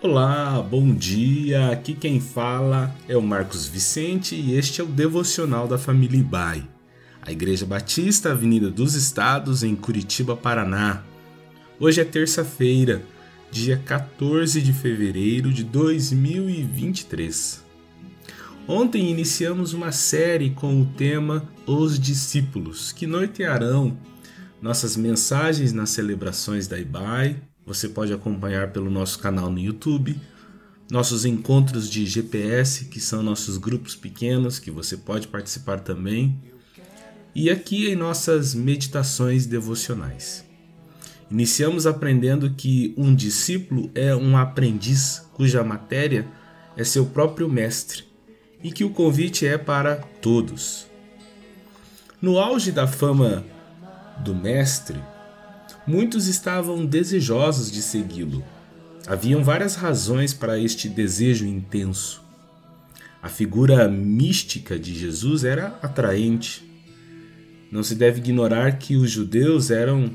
Olá, bom dia. Aqui quem fala é o Marcos Vicente e este é o devocional da família Ibai, a Igreja Batista Avenida dos Estados em Curitiba, Paraná. Hoje é terça-feira, dia 14 de fevereiro de 2023. Ontem iniciamos uma série com o tema Os Discípulos, que nortearão nossas mensagens nas celebrações da IBAI você pode acompanhar pelo nosso canal no YouTube, nossos encontros de GPS, que são nossos grupos pequenos, que você pode participar também, e aqui em nossas meditações devocionais. Iniciamos aprendendo que um discípulo é um aprendiz cuja matéria é seu próprio mestre e que o convite é para todos. No auge da fama do mestre, Muitos estavam desejosos de segui-lo. Haviam várias razões para este desejo intenso. A figura mística de Jesus era atraente. Não se deve ignorar que os judeus eram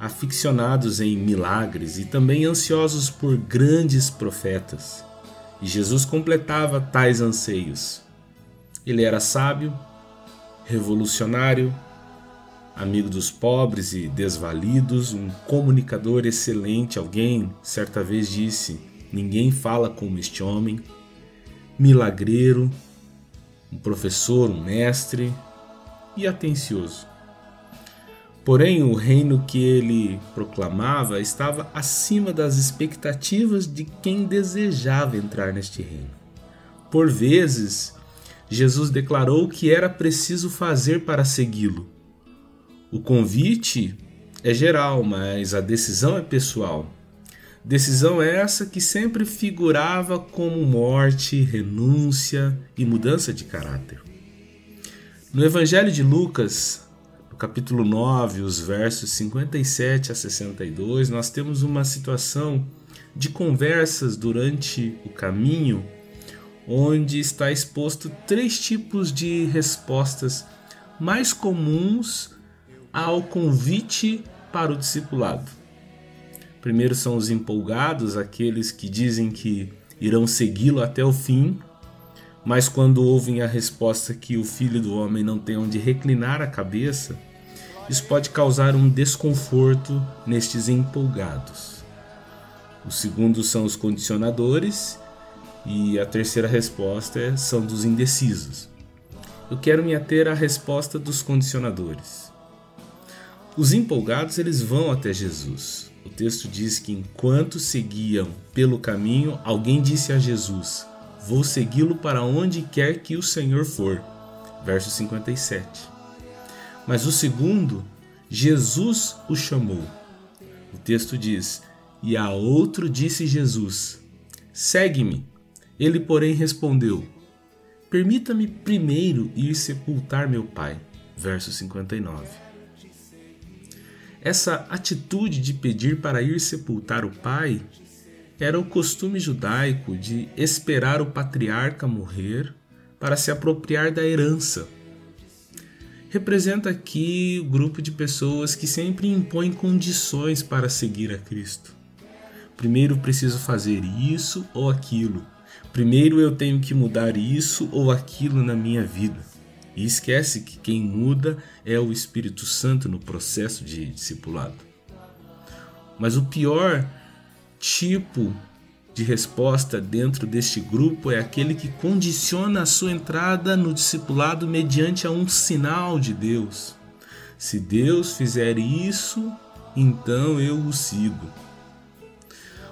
aficionados em milagres e também ansiosos por grandes profetas. E Jesus completava tais anseios. Ele era sábio, revolucionário, amigo dos pobres e desvalidos, um comunicador excelente. Alguém certa vez disse: Ninguém fala como este homem. Milagreiro, um professor, um mestre e atencioso. Porém, o reino que ele proclamava estava acima das expectativas de quem desejava entrar neste reino. Por vezes, Jesus declarou que era preciso fazer para segui-lo o convite é geral, mas a decisão é pessoal. Decisão essa que sempre figurava como morte, renúncia e mudança de caráter. No Evangelho de Lucas, no capítulo 9, os versos 57 a 62, nós temos uma situação de conversas durante o caminho, onde está exposto três tipos de respostas mais comuns ao convite para o discipulado. Primeiro são os empolgados, aqueles que dizem que irão segui-lo até o fim, mas quando ouvem a resposta que o filho do homem não tem onde reclinar a cabeça, isso pode causar um desconforto nestes empolgados. O segundo são os condicionadores e a terceira resposta são dos indecisos. Eu quero me ater à resposta dos condicionadores. Os empolgados eles vão até Jesus. O texto diz que enquanto seguiam pelo caminho, alguém disse a Jesus: Vou segui-lo para onde quer que o Senhor for. Verso 57. Mas o segundo, Jesus o chamou. O texto diz: E a outro disse Jesus: Segue-me. Ele, porém, respondeu: Permita-me primeiro ir sepultar meu pai. Verso 59. Essa atitude de pedir para ir sepultar o pai era o costume judaico de esperar o patriarca morrer para se apropriar da herança. Representa aqui o grupo de pessoas que sempre impõem condições para seguir a Cristo. Primeiro preciso fazer isso ou aquilo. Primeiro eu tenho que mudar isso ou aquilo na minha vida. E esquece que quem muda é o Espírito Santo no processo de discipulado. Mas o pior tipo de resposta dentro deste grupo é aquele que condiciona a sua entrada no discipulado mediante a um sinal de Deus. Se Deus fizer isso, então eu o sigo.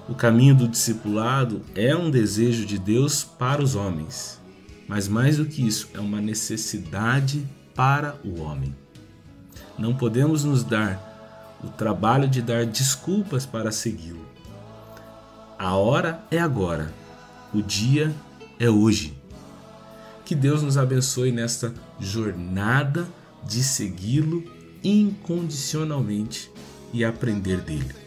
O caminho do discipulado é um desejo de Deus para os homens. Mas mais do que isso, é uma necessidade para o homem. Não podemos nos dar o trabalho de dar desculpas para segui-lo. A hora é agora, o dia é hoje. Que Deus nos abençoe nesta jornada de segui-lo incondicionalmente e aprender dele.